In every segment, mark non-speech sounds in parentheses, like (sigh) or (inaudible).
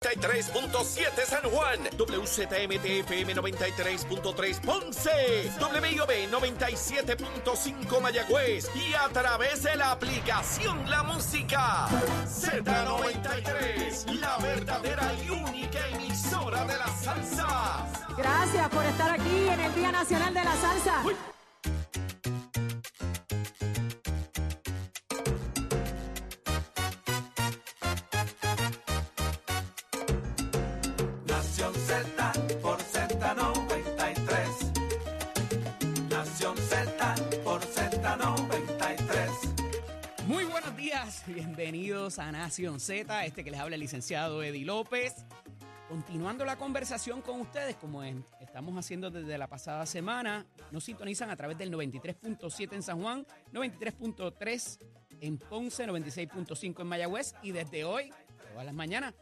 93.7 San Juan, WZMTFM 93.3 Ponce, WIOB 97.5 Mayagüez. Y a través de la aplicación La Música. Z93, la verdadera y única emisora de la salsa. Gracias por estar aquí en el Día Nacional de la Salsa. Nación a Nación Z, este que les habla el licenciado Eddie López. Continuando la conversación con ustedes, como estamos haciendo desde la pasada semana, nos sintonizan a través del 93.7 en San Juan, 93.3 en Ponce, 96.5 en Mayagüez y desde hoy, todas las mañanas,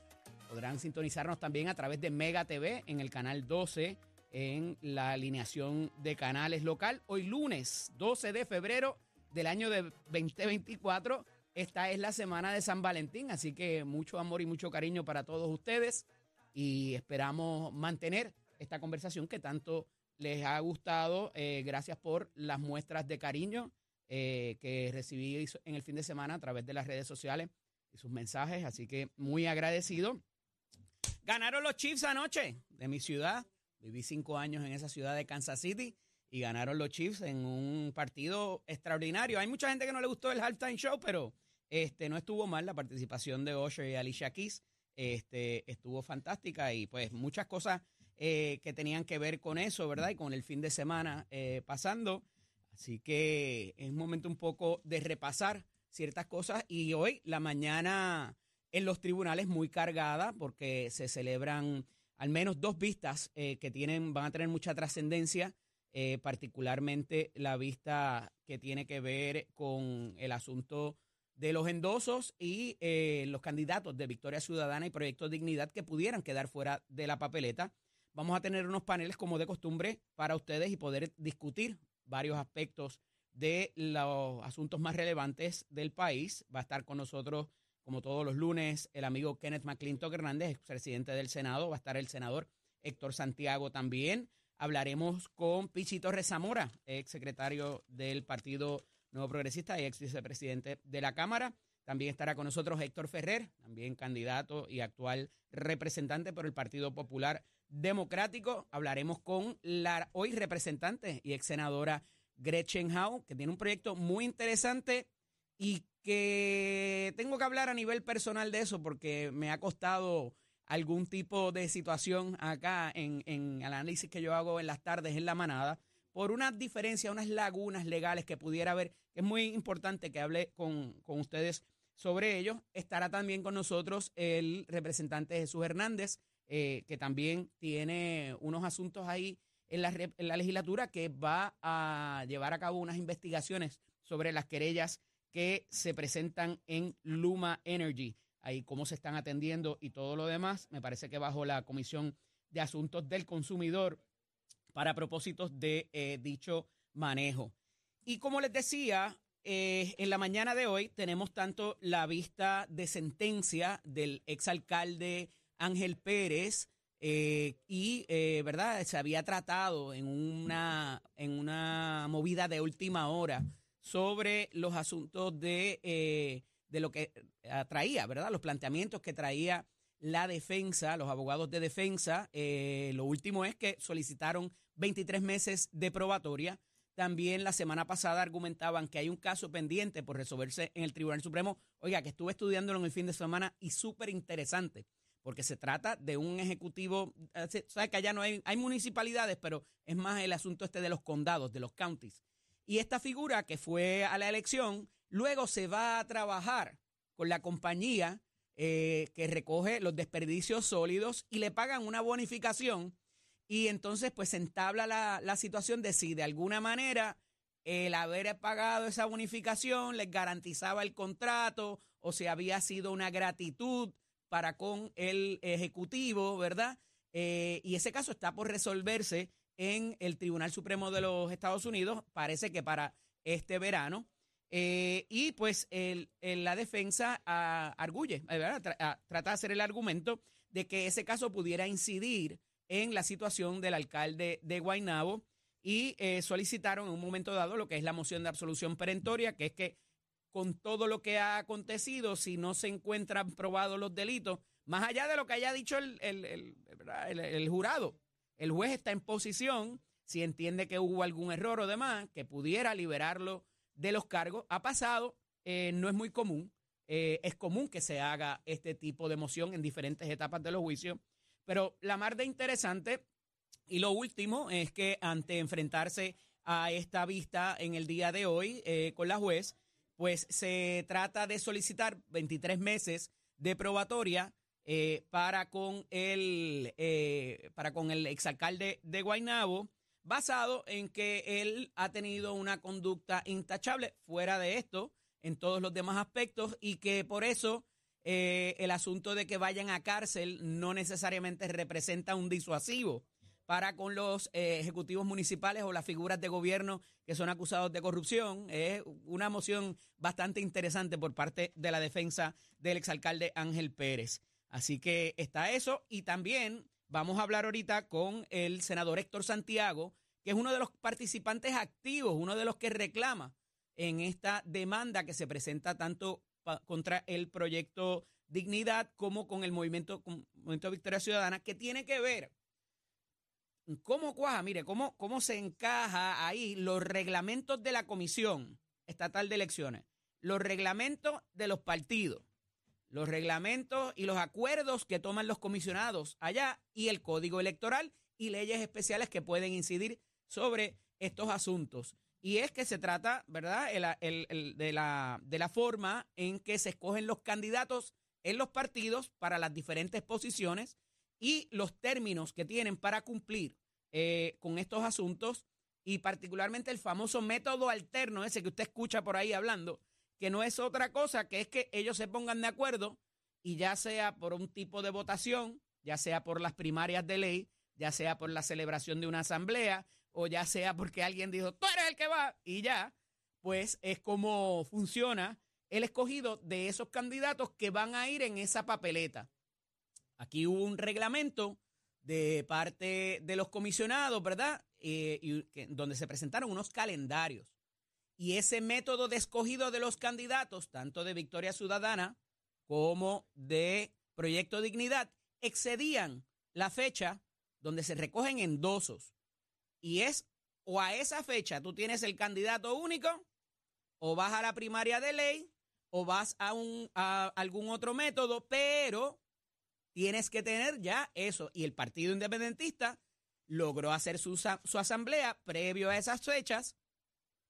podrán sintonizarnos también a través de Mega TV en el canal 12 en la alineación de canales local. Hoy lunes 12 de febrero del año de 2024. Esta es la semana de San Valentín, así que mucho amor y mucho cariño para todos ustedes y esperamos mantener esta conversación que tanto les ha gustado. Eh, gracias por las muestras de cariño eh, que recibí en el fin de semana a través de las redes sociales y sus mensajes, así que muy agradecido. Ganaron los Chiefs anoche de mi ciudad. Viví cinco años en esa ciudad de Kansas City y ganaron los Chiefs en un partido extraordinario. Hay mucha gente que no le gustó el halftime show, pero este no estuvo mal la participación de Usher y Alicia Keys. Este estuvo fantástica y pues muchas cosas eh, que tenían que ver con eso, ¿verdad? Y con el fin de semana eh, pasando. Así que es un momento un poco de repasar ciertas cosas y hoy la mañana en los tribunales muy cargada porque se celebran al menos dos vistas eh, que tienen van a tener mucha trascendencia, particularmente la vista que tiene que ver con el asunto de los endosos y eh, los candidatos de Victoria Ciudadana y Proyecto Dignidad que pudieran quedar fuera de la papeleta. Vamos a tener unos paneles como de costumbre para ustedes y poder discutir varios aspectos de los asuntos más relevantes del país. Va a estar con nosotros, como todos los lunes, el amigo Kenneth McClintock Hernández, expresidente del Senado. Va a estar el senador Héctor Santiago también. Hablaremos con Pichito Rezamora, ex secretario del Partido Nuevo Progresista y ex vicepresidente de la Cámara. También estará con nosotros Héctor Ferrer, también candidato y actual representante por el Partido Popular Democrático. Hablaremos con la hoy representante y ex senadora Gretchen Howe, que tiene un proyecto muy interesante y que tengo que hablar a nivel personal de eso porque me ha costado algún tipo de situación acá en, en el análisis que yo hago en las tardes en la manada por unas diferencias, unas lagunas legales que pudiera haber, es muy importante que hable con, con ustedes sobre ello. Estará también con nosotros el representante Jesús Hernández, eh, que también tiene unos asuntos ahí en la, en la legislatura que va a llevar a cabo unas investigaciones sobre las querellas que se presentan en Luma Energy, ahí cómo se están atendiendo y todo lo demás. Me parece que bajo la Comisión de Asuntos del Consumidor para propósitos de eh, dicho manejo. Y como les decía, eh, en la mañana de hoy tenemos tanto la vista de sentencia del exalcalde Ángel Pérez eh, y, eh, ¿verdad? Se había tratado en una, en una movida de última hora sobre los asuntos de, de lo que eh, traía, ¿verdad? Los planteamientos que traía la defensa, los abogados de defensa. Eh, lo último es que solicitaron 23 meses de probatoria. También la semana pasada argumentaban que hay un caso pendiente por resolverse en el Tribunal Supremo. Oiga, que estuve estudiándolo en el fin de semana y súper interesante, porque se trata de un ejecutivo, eh, se- sabe que allá no hay, hay municipalidades, pero es más el asunto este de los condados, de los counties. Y esta figura que fue a la elección, luego se va a trabajar con la compañía eh, que recoge los desperdicios sólidos y le pagan una bonificación y entonces pues se entabla la, la situación de si de alguna manera el haber pagado esa bonificación les garantizaba el contrato o si había sido una gratitud para con el Ejecutivo, ¿verdad? Eh, y ese caso está por resolverse en el Tribunal Supremo de los Estados Unidos, parece que para este verano. Eh, y pues el, la defensa ah, arguye, eh. Ah, trata de hacer el argumento de que ese caso pudiera incidir en la situación del alcalde de Guaynabo y solicitaron en un momento dado lo que es la moción de absolución perentoria, que es que con todo lo que ha acontecido, si no se encuentran probados los delitos, más allá de lo que haya dicho el, jurado, el juez está en posición, si entiende que hubo algún error o demás, que pudiera liberarlo de los cargos. Ha pasado, eh, no es muy común, eh, es común que se haga este tipo de moción en diferentes etapas de los juicios, pero la más de interesante y lo último es que ante enfrentarse a esta vista en el día de hoy eh, con la juez, pues se trata de solicitar 23 meses de probatoria para, con el, para con el exalcalde de Guaynabo, basado en que él ha tenido una conducta intachable fuera de esto, en todos los demás aspectos, y que por eso eh, el asunto de que vayan a cárcel no necesariamente representa un disuasivo para con los eh, ejecutivos municipales o las figuras de gobierno que son acusados de corrupción. Es una moción bastante interesante por parte de la defensa del exalcalde Ángel Pérez. Así que está eso y también vamos a hablar ahorita con el senador Héctor Santiago, que es uno de los participantes activos, uno de los que reclama en esta demanda que se presenta tanto contra el proyecto Dignidad como con el movimiento, movimiento Victoria Ciudadana, que tiene que ver ¿Cómo cuaja? Mire, ¿cómo, ¿cómo se encaja ahí los reglamentos de la Comisión Estatal de Elecciones, los reglamentos de los partidos, los reglamentos y los acuerdos que toman los comisionados allá y el código electoral y leyes especiales que pueden incidir sobre estos asuntos? Y es que se trata, ¿verdad?, de, la, de la forma en que se escogen los candidatos en los partidos para las diferentes posiciones y los términos que tienen para cumplir eh, con estos asuntos y particularmente el famoso método alterno, ese que usted escucha por ahí hablando, que no es otra cosa que es que ellos se pongan de acuerdo y ya sea por un tipo de votación, ya sea por las primarias de ley, ya sea por la celebración de una asamblea o ya sea porque alguien dijo, tú eres el que va y ya, pues es como funciona el escogido de esos candidatos que van a ir en esa papeleta. Aquí hubo un reglamento de parte de los comisionados, ¿verdad? Eh, y donde se presentaron unos calendarios. Y ese método de escogido de los candidatos, tanto de Victoria Ciudadana como de Proyecto Dignidad, excedían la fecha donde se recogen endosos. Y es o a esa fecha tú tienes el candidato único, o vas a la primaria de ley, o vas a, un, a algún otro método, pero tienes que tener ya eso. Y el Partido Independentista logró hacer su, su asamblea previo a esas fechas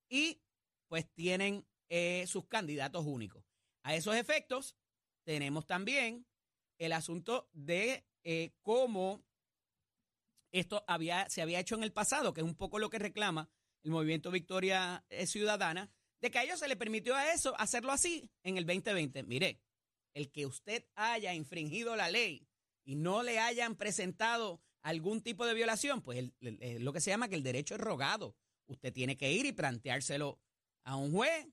y pues tienen eh, sus candidatos únicos. A esos efectos, tenemos también el asunto de eh, cómo esto había, se había hecho en el pasado, que es un poco lo que reclama el movimiento Victoria eh, Ciudadana, de que a ellos se le permitió a eso hacerlo así en el 2020. Mire, el que usted haya infringido la ley y no le hayan presentado algún tipo de violación, pues lo que se llama que el derecho es rogado. Usted tiene que ir y planteárselo a un juez,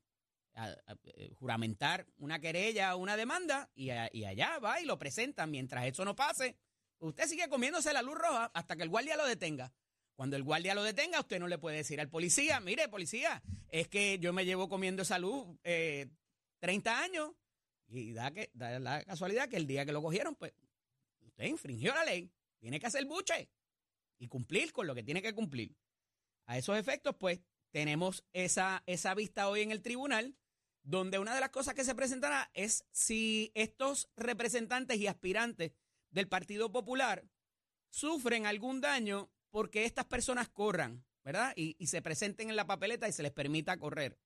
eh, juramentar una querella o una demanda y, allá va y lo presenta. Mientras eso no pase, usted sigue comiéndose la luz roja hasta que el guardia lo detenga. Cuando el guardia lo detenga, usted no le puede decir al policía, mire, policía, es que yo me llevo comiendo esa luz eh, 30 años y da, que, da la casualidad que el día que lo cogieron, pues usted infringió la ley, tiene que hacer buche y cumplir con lo que tiene que cumplir. A esos efectos, pues, tenemos esa, esa vista hoy en el tribunal, donde una de las cosas que se presentará es si estos representantes y aspirantes del Partido Popular sufren algún daño porque estas personas corran, ¿verdad? Y, y se presenten en la papeleta y se les permita correr.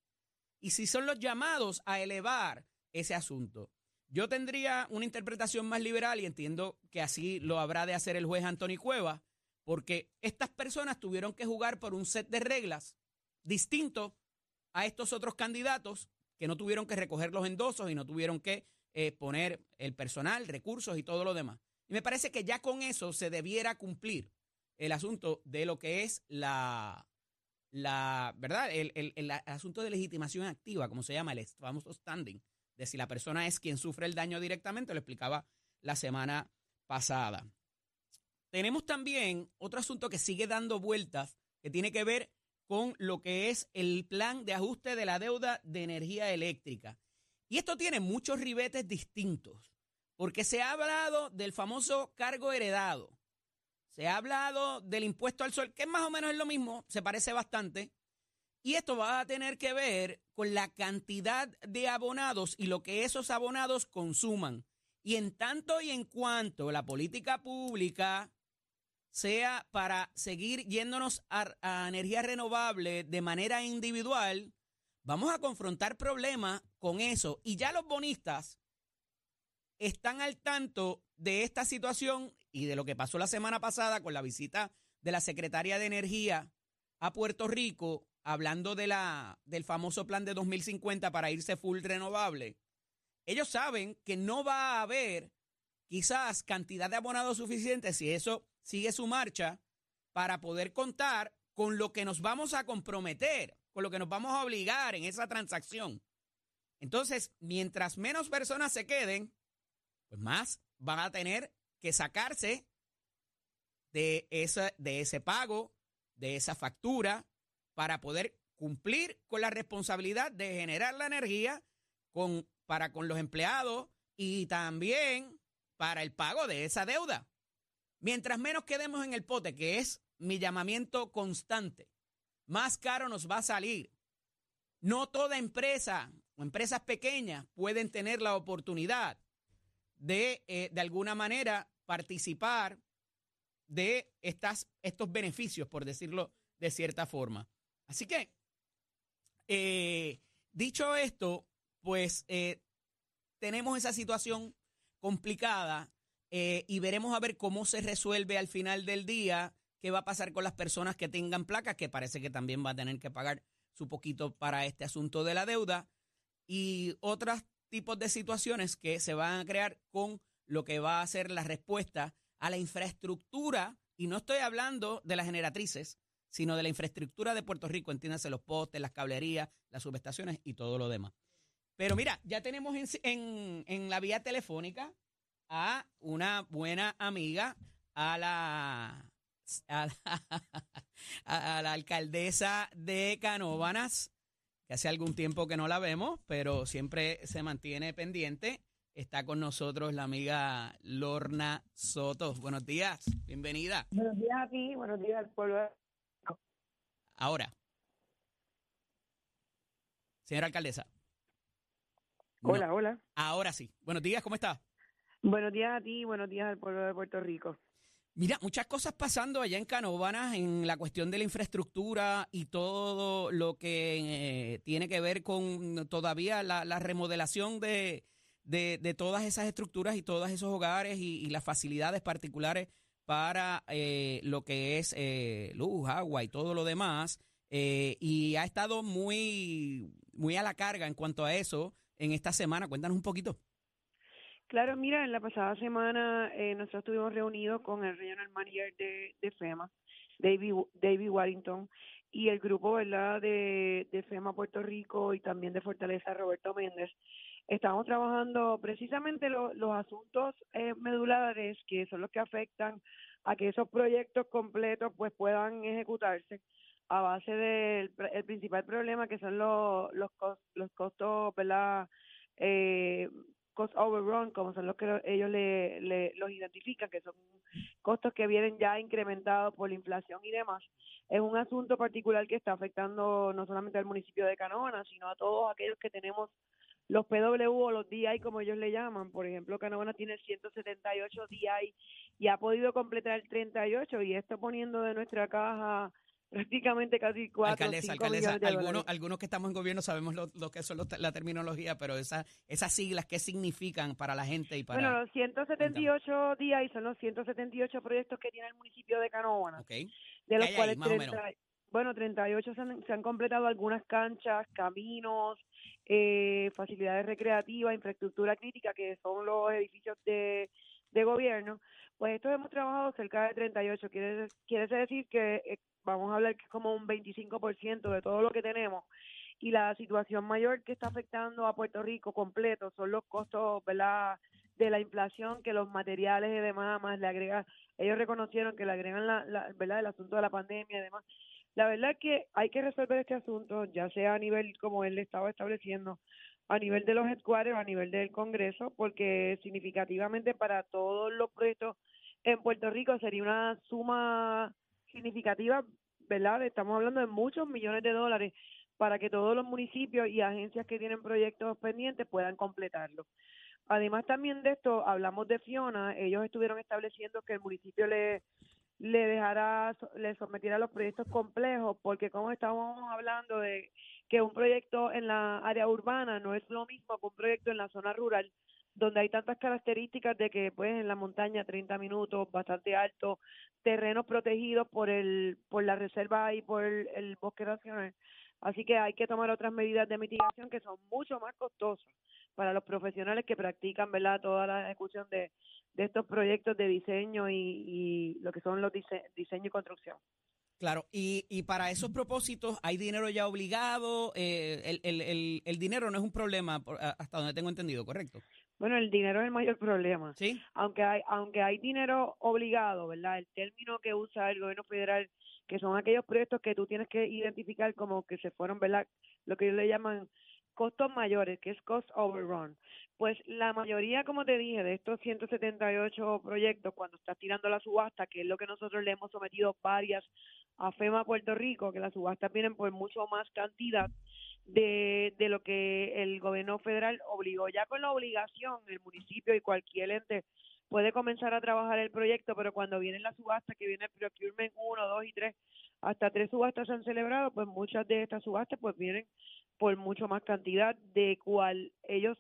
Y si son los llamados a elevar ese asunto. Yo tendría una interpretación más liberal y entiendo que así lo habrá de hacer el juez Anthony Cueva, porque estas personas tuvieron que jugar por un set de reglas distinto a estos otros candidatos que no tuvieron que recoger los endosos y no tuvieron que eh, poner el personal, recursos y todo lo demás. Y me parece que ya con eso se debiera cumplir el asunto de lo que es la, la ¿verdad? El, el- el asunto de legitimación activa, como se llama, el famoso standing, de si la persona es quien sufre el daño directamente, lo explicaba la semana pasada. Tenemos también otro asunto que sigue dando vueltas, que tiene que ver con lo que es el plan de ajuste de la deuda de energía eléctrica. Y esto tiene muchos ribetes distintos, porque se ha hablado del famoso cargo heredado, se ha hablado del impuesto al sol, que más o menos es lo mismo, se parece bastante, y esto va a tener que ver con la cantidad de abonados y lo que esos abonados consuman. Y en tanto y en cuanto la política pública sea para seguir yéndonos a, a energía renovable de manera individual, vamos a confrontar problemas con eso. Y ya los bonistas están al tanto de esta situación y de lo que pasó la semana pasada con la visita de la secretaria de Energía a Puerto Rico, hablando de la, del famoso plan de 2050 para irse full renovable. Ellos saben que no va a haber quizás cantidad de abonados suficiente si eso sigue su marcha para poder contar con lo que nos vamos a comprometer, con lo que nos vamos a obligar en esa transacción. Entonces, mientras menos personas se queden, pues más van a tener que sacarse de, esa, de ese pago, de esa factura, para poder cumplir con la responsabilidad de generar la energía con, para con los empleados y también para el pago de esa deuda. Mientras menos quedemos en el pote, que es mi llamamiento constante, más caro nos va a salir. No toda empresa o empresas pequeñas pueden tener la oportunidad de, eh, de alguna manera, participar de estas, estos beneficios, por decirlo de cierta forma. Así que, eh, dicho esto, pues eh, tenemos esa situación complicada eh, y veremos a ver cómo se resuelve al final del día, qué va a pasar con las personas que tengan placas, que parece que también va a tener que pagar su poquito para este asunto de la deuda, y otros tipos de situaciones que se van a crear con lo que va a ser la respuesta a la infraestructura, y no estoy hablando de las generatrices, sino de la infraestructura de Puerto Rico, entiéndase los postes, las cablerías, las subestaciones y todo lo demás. Pero mira, ya tenemos en, en, en la vía telefónica a una buena amiga, a la, a la, (laughs) a la alcaldesa de Canóvanas, que hace algún tiempo que no la vemos, pero siempre se mantiene pendiente. Está con nosotros la amiga Lorna Soto. Buenos días, bienvenida. Buenos días a ti, buenos días al pueblo. Ahora. Señora alcaldesa. No, Hola, hola. ahora sí. Buenos días, ¿cómo está? Buenos días a ti, buenos días al pueblo de Puerto Rico. Mira, muchas cosas pasando allá en Canóvanas en la cuestión de la infraestructura y todo lo que eh, tiene que ver con todavía la, la remodelación de, de, todas esas estructuras y todos esos hogares y, y las facilidades particulares para eh, lo que es eh, luz, agua y todo lo demás. Eh, y ha estado muy, muy a la carga en cuanto a eso en esta semana. Cuéntanos un poquito. Claro, mira, en la pasada semana eh, nosotros estuvimos reunidos con el regional manager de, de FEMA, David, David Warrington, y el grupo, ¿verdad?, de, de FEMA Puerto Rico y también de Fortaleza, Roberto Méndez. Estamos trabajando precisamente lo- los asuntos eh, medulares, que son los que afectan a que esos proyectos completos pues puedan ejecutarse a base del el principal problema que son los los, cos- los costos, ¿verdad?, eh, cost overrun, como son los que lo- ellos le, los identifican, que son costos que vienen ya incrementados por la inflación y demás. Es un asunto particular que está afectando no solamente al municipio de Canóvana, sino a todos aquellos que tenemos los PW o los DI, como ellos le llaman. Por ejemplo, Canóvana tiene 178 DI y ha podido completar el 38 y esto poniendo de nuestra caja prácticamente casi cuatro alcaldesa, cinco alcaldesa, millones de algunos, dólares. algunos que estamos en gobierno sabemos lo, lo que son los- la terminología, pero esa, esas siglas, ¿qué significan para la gente y para...? Bueno, los 178 días y son los 178 proyectos que tiene el municipio de Canóvana, ok. de los hay cuales menos? 30, bueno, 38 se han, se han completado algunas canchas, caminos, eh, facilidades recreativas, infraestructura crítica, que son los edificios de, de gobierno. Pues estos hemos trabajado cerca de 38, quiere, quiere decir que eh, vamos a hablar que es como un 25% de todo lo que tenemos. Y la situación mayor que está afectando a Puerto Rico completo son los costos, ¿verdad? de la inflación que los materiales y demás más le agregan ellos reconocieron que le agregan la, la verdad el asunto de la pandemia y demás la verdad es que hay que resolver este asunto ya sea a nivel como él estaba estableciendo a nivel de los headquarters a nivel del Congreso porque significativamente para todos los proyectos en Puerto Rico sería una suma significativa verdad estamos hablando de muchos millones de dólares para que todos los municipios y agencias que tienen proyectos pendientes puedan completarlo. Además también de esto, hablamos de Fiona, ellos estuvieron estableciendo que el municipio le, le dejara, le sometiera los proyectos complejos, porque como estábamos hablando de que un proyecto en la área urbana no es lo mismo que un proyecto en la zona rural, donde hay tantas características de que pues en la montaña 30 minutos, bastante alto, terrenos protegidos por el por la reserva y por el, bosque nacional. Así que hay que tomar otras medidas de mitigación que son mucho más costosas para los profesionales que practican verdad toda la ejecución de, estos proyectos de diseño y, lo que son los dise diseño y construcción. Claro, y, y para esos propósitos hay dinero ya obligado, eh, el, el, el, el dinero no es un problema hasta donde tengo entendido, ¿correcto? Bueno, el dinero es el mayor (laughs) problema. Sí. aunque hay aunque hay dinero obligado, ¿verdad? El término que usa el gobierno federal, que son aquellos proyectos que tú tienes que identificar como que se fueron, ¿verdad? Lo que ellos le llaman costos mayores, que es cost overrun. Pues la mayoría, como te dije, de estos 178 proyectos, cuando estás tirando la subasta, que es lo que nosotros le hemos sometido varias a FEMA Puerto Rico, que las subastas vienen por mucho más cantidad de, de lo que el gobierno federal obligó. Ya con la obligación, el municipio y cualquier ente puede comenzar a trabajar el proyecto, pero cuando viene la subasta, que viene el procurement 1, 2 y 3, hasta tres subastas se han celebrado, pues muchas de estas subastas pues vienen por mucho más cantidad de cual ellos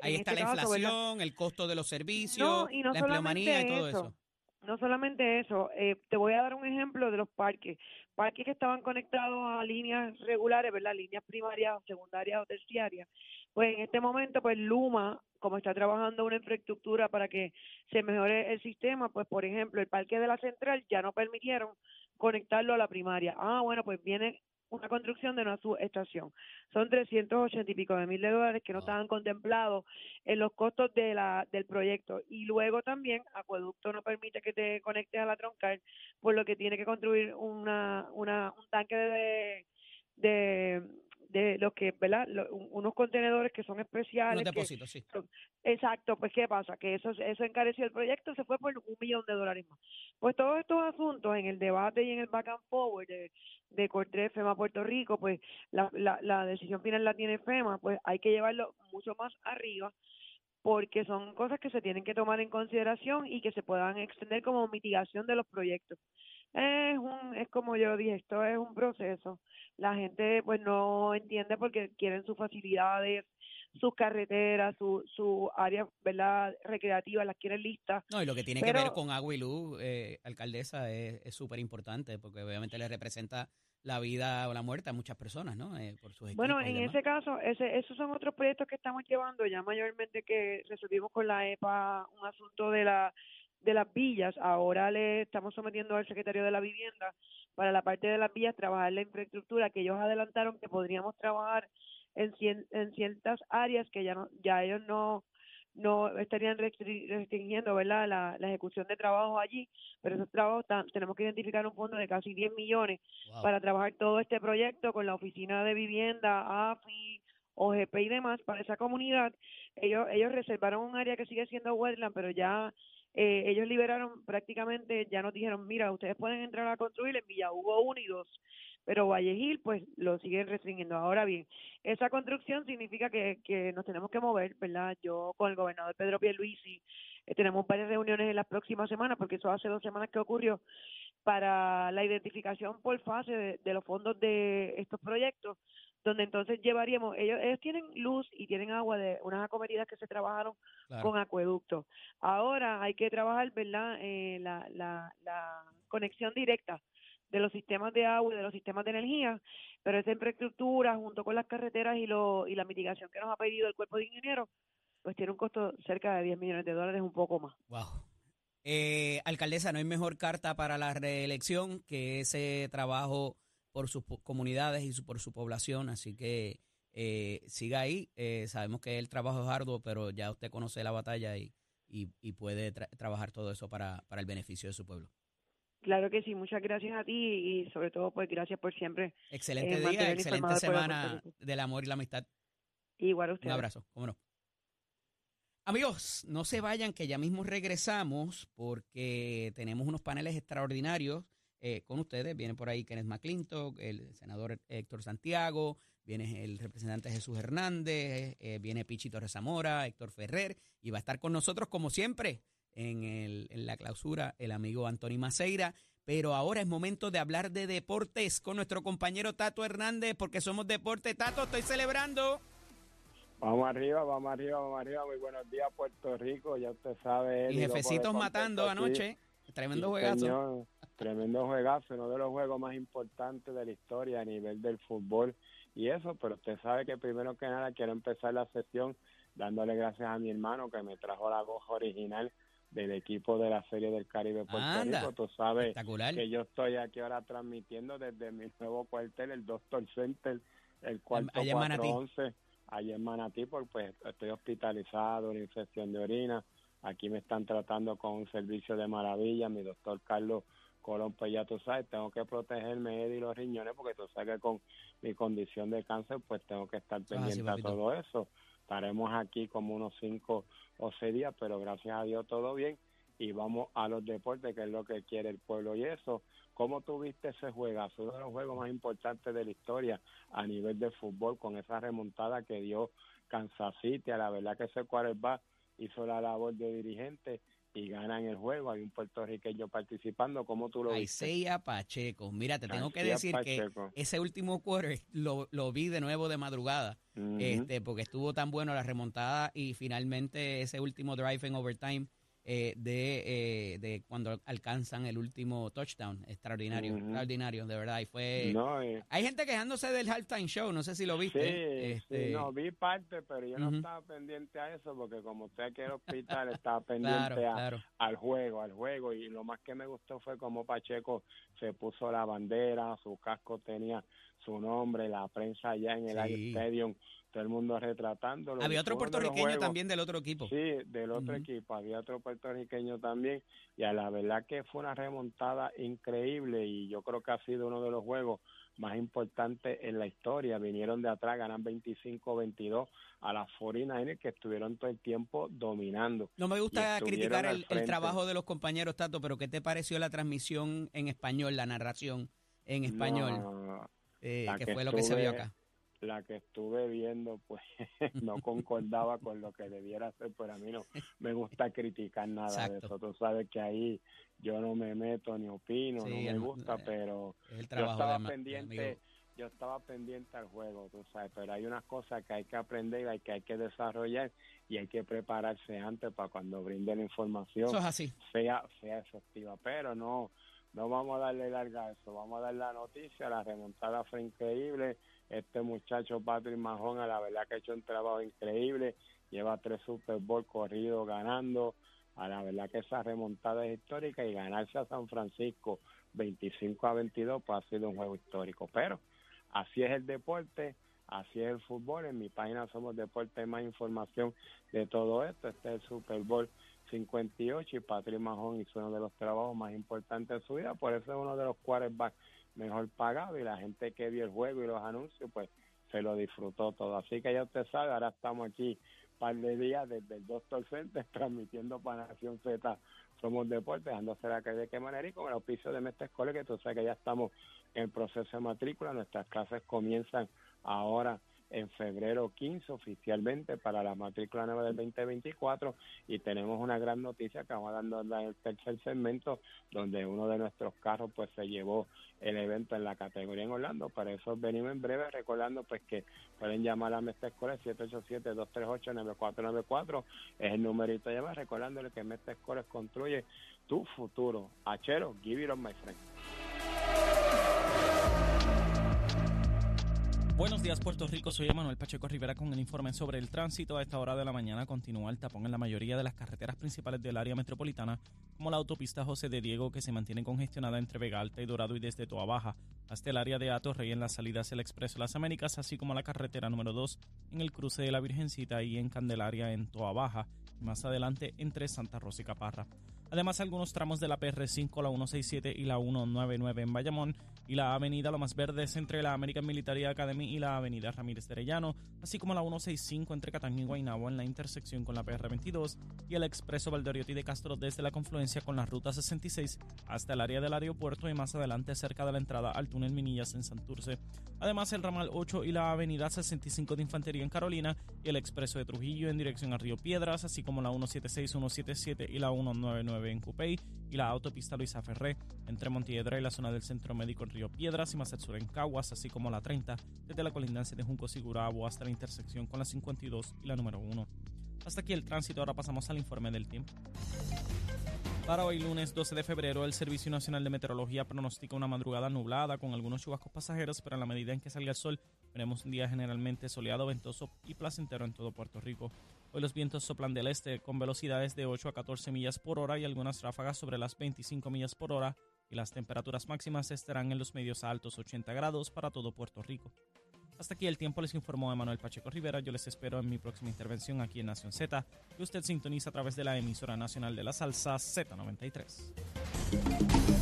Ahí está este la caso, ¿verdad? inflación, el costo de los servicios, No, y no la empleomanía y todo eso. eso. No solamente eso, eh, te voy a dar un ejemplo de los parques. Parques que estaban conectados a líneas regulares, ¿verdad? Líneas primarias, secundarias o terciarias. Pues en este momento, pues Luma, como está trabajando una infraestructura para que se mejore el sistema, pues por ejemplo, el parque de la central ya no permitieron conectarlo a la primaria. Ah, bueno, pues viene una construcción de una subestación. Son 380 y pico de mil de dólares que no estaban contemplados en los costos de la, del proyecto. Y luego también, Acueducto no permite que te conectes a la troncal, por lo que tiene que construir una, una, un tanque de, de, de los que, ¿verdad? Lo- un- unos contenedores que son Los especiales. que- depósitos, sí. Exacto, pues ¿qué pasa? Que eso, eso encareció el proyecto, se fue por un millón de dólares más. Pues todos estos asuntos en el debate y en el back and forward de, de Cortés, FEMA Puerto Rico, pues la, la, la decisión final la tiene FEMA, pues hay que llevarlo mucho más arriba porque son cosas que se tienen que tomar en consideración y que se puedan extender como mitigación de los proyectos. Es un, es como yo dije, esto es un proceso. La gente pues no entiende porque quieren sus facilidades, sus carreteras, su, su área, ¿verdad? recreativa, las quieren listas. No, y lo que tiene que ver con agua y luz, eh, alcaldesa, es súper importante porque obviamente le representa la vida o la muerte a muchas personas, ¿no? Eh, por sus Bueno, en ese caso, ese, esos son otros proyectos que estamos llevando ya mayormente que resolvimos con la EPA un asunto de la de las villas. Ahora le estamos sometiendo al secretario de la vivienda para la parte de las villas trabajar la infraestructura que ellos adelantaron que podríamos trabajar en, cien- en ciertas áreas que ya no ya ellos no no estarían restri- restringiendo verdad la, la ejecución de trabajo allí pero esos trabajos tenemos que identificar un fondo de casi 10 millones Wow. para trabajar todo este proyecto con la oficina de vivienda, AFI, OGP y demás para esa comunidad. Ellos ellos reservaron un área que sigue siendo wetland, pero ya eh, ellos liberaron prácticamente, ya nos dijeron, mira, ustedes pueden entrar a construir en Villa Hugo 1 y 2, pero Valle Gil pues lo siguen restringiendo. Ahora bien, esa construcción significa que, que nos tenemos que mover, ¿verdad? Yo con el gobernador Pedro Pierluisi eh, tenemos varias reuniones en las próximas semanas, porque eso hace dos semanas que ocurrió, para la identificación por fase de, de los fondos de estos proyectos, donde entonces llevaríamos, ellos, ellos tienen luz y tienen agua de unas acometidas que se trabajaron Claro. con acueductos. Ahora hay que trabajar, ¿verdad?, eh, la, la, la conexión directa de los sistemas de agua y de los sistemas de energía, pero esa infraestructura junto con las carreteras y, lo, y la mitigación que nos ha pedido el cuerpo de ingenieros, pues tiene un costo cerca de 10 millones de dólares, un poco más. Wow. Eh, alcaldesa, no hay mejor carta para la reelección que ese trabajo por sus comunidades y su- por su población, así que eh, siga ahí. Eh, sabemos que el trabajo es arduo, pero ya usted conoce la batalla y, y, puede tra- trabajar todo eso para, para el beneficio de su pueblo. Claro que sí, muchas gracias a ti y sobre todo pues gracias por siempre. Excelente Eh, día, excelente semana del amor y la amistad. Igual a Un ustedes. abrazo, cómo no. Amigos, no se vayan, que ya mismo regresamos porque tenemos unos paneles extraordinarios eh, con ustedes. Viene por ahí Kenneth McClintock, el senador Héctor Santiago, viene el representante Jesús Hernández, eh, viene Pichi Torres Zamora, Héctor Ferrer, y va a estar con nosotros como siempre en, el- en la clausura el amigo Anthony Maceira. Pero ahora es momento de hablar de deportes con nuestro compañero Tato Hernández, porque somos deporte. Tato, estoy celebrando. Vamos arriba, vamos arriba, vamos arriba. Muy buenos días, Puerto Rico. Ya usted sabe. Y jefecitos matando aquí. anoche. Tremendo Sí, juegazo. señor. Tremendo juegazo, uno de los juegos más importantes de la historia a nivel del fútbol y eso, pero usted sabe que primero que nada quiero empezar la sesión dándole gracias a mi hermano que me trajo la goja original del equipo de la Serie del Caribe Puerto Anda. Rico. Tú sabes que yo estoy aquí ahora transmitiendo desde mi nuevo cuartel, el Doctor Center, el cuarto allá en Manatí. 411, allá en Manatí, porque pues estoy hospitalizado, una infección de orina. Aquí me están tratando con un servicio de maravilla. Mi doctor Carlos Colón, pues ya tú sabes, tengo que protegerme Eddie, los riñones, porque tú sabes que con mi condición de cáncer, pues tengo que estar Ah, sí, pendiente a papito. todo eso. Estaremos aquí como unos cinco o seis días, pero gracias a Dios todo bien y vamos a los deportes, que es lo que quiere el pueblo. Y eso, ¿cómo tuviste ese juegazo? Uno de los juegos más importantes de la historia a nivel de fútbol, con esa remontada que dio Kansas City. A la verdad que ese quarterback hizo la labor de dirigente y ganan el juego. Hay un puertorriqueño participando. ¿Cómo tú lo viste? Aiseya Pacheco. Mira, te tengo que decir Pacheco. que ese último quarter lo, lo vi de nuevo de madrugada, Ujú. este, porque estuvo tan bueno la remontada y finalmente ese último drive en overtime eh, de, eh, de cuando alcanzan el último touchdown. Extraordinario, extraordinario, de verdad. Y fue... No, eh, Hay gente quejándose del halftime show, no sé si lo Sí, viste. este, sí, no, vi parte, pero yo no estaba pendiente a eso porque como usted aquí en el hospital (laughs) estaba pendiente claro, a, claro. al juego, al juego y lo más que me gustó fue como Pacheco se puso la bandera, su casco tenía su nombre, la prensa allá en el Sí. Air Stadium, todo el mundo retratándolo. Había otro puertorriqueño también del otro equipo. Sí, del otro equipo, había otro puertorriqueño también y a la verdad que fue una remontada increíble y yo creo que ha sido uno de los juegos más importantes en la historia. Vinieron de atrás, ganan 25-22 a las 49ers que estuvieron todo el tiempo dominando. No me gusta criticar el, trabajo de los compañeros, Tato, pero ¿qué te pareció la transmisión en español, la narración en español? No, eh, que que fue lo que se vio acá. La que estuve viendo pues (laughs) no concordaba con lo que debiera hacer, pero a mí no me gusta criticar nada de Exacto. eso. Tú sabes que ahí yo no me meto ni opino, Sí, no me el- gusta, eh, pero el yo estaba de, de pendiente, yo estaba pendiente al juego, tú sabes, pero hay unas cosas que hay que aprender, hay que hay que desarrollar y hay que prepararse antes para cuando brinde la información Eso es así. sea, sea efectiva, pero no, no vamos a darle larga a eso, vamos a dar la noticia, la remontada fue increíble, este muchacho Patrick Mahon a la verdad que ha hecho un trabajo increíble, lleva tres Super Bowl corridos ganando, a la verdad que esa remontada es histórica y ganarse a San Francisco 25 a 22 pues ha sido un juego histórico, pero así es el deporte, así es el fútbol, en mi página Somos Deporte hay más información de todo esto, este es el Super Bowl 58 y Patrick Mahon hizo uno de los trabajos más importantes de su vida, por eso es uno de los quarterbacks mejor pagados y la gente que vio el juego y los anuncios pues se lo disfrutó todo. Así que ya usted sabe, ahora estamos aquí un par de días desde el Doctor Center (laughs) transmitiendo para Nación Z Somos Deportes, dándose la calle de qué manera y con el auspicio de Mestre Escuela, que tú sabes que ya estamos en proceso de matrícula, nuestras clases comienzan ahora en febrero 15 oficialmente para la matrícula nueva del 2024 y tenemos una gran noticia que vamos dando en el tercer segmento donde uno de nuestros carros pues se llevó el evento en la categoría en Orlando. Para eso venimos en breve recordando pues que pueden llamar a Mestre Escoles 787-238-9494 es el numerito llamar recordándole que Mestre construye tu futuro. Achero, give it on my friend. Buenos días Puerto Rico, soy Emanuel Pacheco Rivera con el informe sobre el tránsito. A esta hora de la mañana continúa el tapón en la mayoría de las carreteras principales del área metropolitana, como la autopista José de Diego que se mantiene congestionada entre Vega Alta y Dorado y desde Toa Baja hasta el área de Rey en la salida hacia el Expreso Las Américas, así como la carretera número 2 en el cruce de la Virgencita y en Candelaria en Toa Baja, y más adelante entre Santa Rosa y Caparra. Además, algunos tramos de la PR5, la 167 y la 199 en Bayamón y la avenida Lo Más Verdes entre la American Military Academy y la avenida Ramírez de Arellano, así como la 165 entre Cataño y Guaynabo en la intersección con la PR22 y el expreso Valdoriotti de Castro desde la confluencia con la ruta 66 hasta el área del aeropuerto y más adelante cerca de la entrada al túnel Minillas en Santurce. Además, el ramal 8 y la avenida 65 de Infantería en Carolina y el expreso de Trujillo en dirección a Río Piedras, así como la 176, 177 y la 199 en Cupey y la autopista Luisa Ferré entre Montiedra y la zona del Centro Médico en Río Piedras y sur en Caguas, así como la 30 desde la colindancia de Junco Sigurabo hasta la intersección con la 52 y la número 1. Hasta aquí el tránsito, ahora pasamos al informe del tiempo. Para hoy lunes 12 de febrero, el Servicio Nacional de Meteorología pronostica una madrugada nublada con algunos chubascos pasajeros, pero a la medida en que salga el sol, veremos un día generalmente soleado, ventoso y placentero en todo Puerto Rico. Hoy los vientos soplan del este con velocidades de 8 a 14 millas por hora y algunas ráfagas sobre las 25 millas por hora y las temperaturas máximas estarán en los medios a altos 80 grados para todo Puerto Rico. Hasta aquí el tiempo les informó Emanuel Pacheco Rivera. Yo les espero en mi próxima intervención aquí en Nación Z, que usted sintoniza a través de la emisora nacional de la salsa Z93.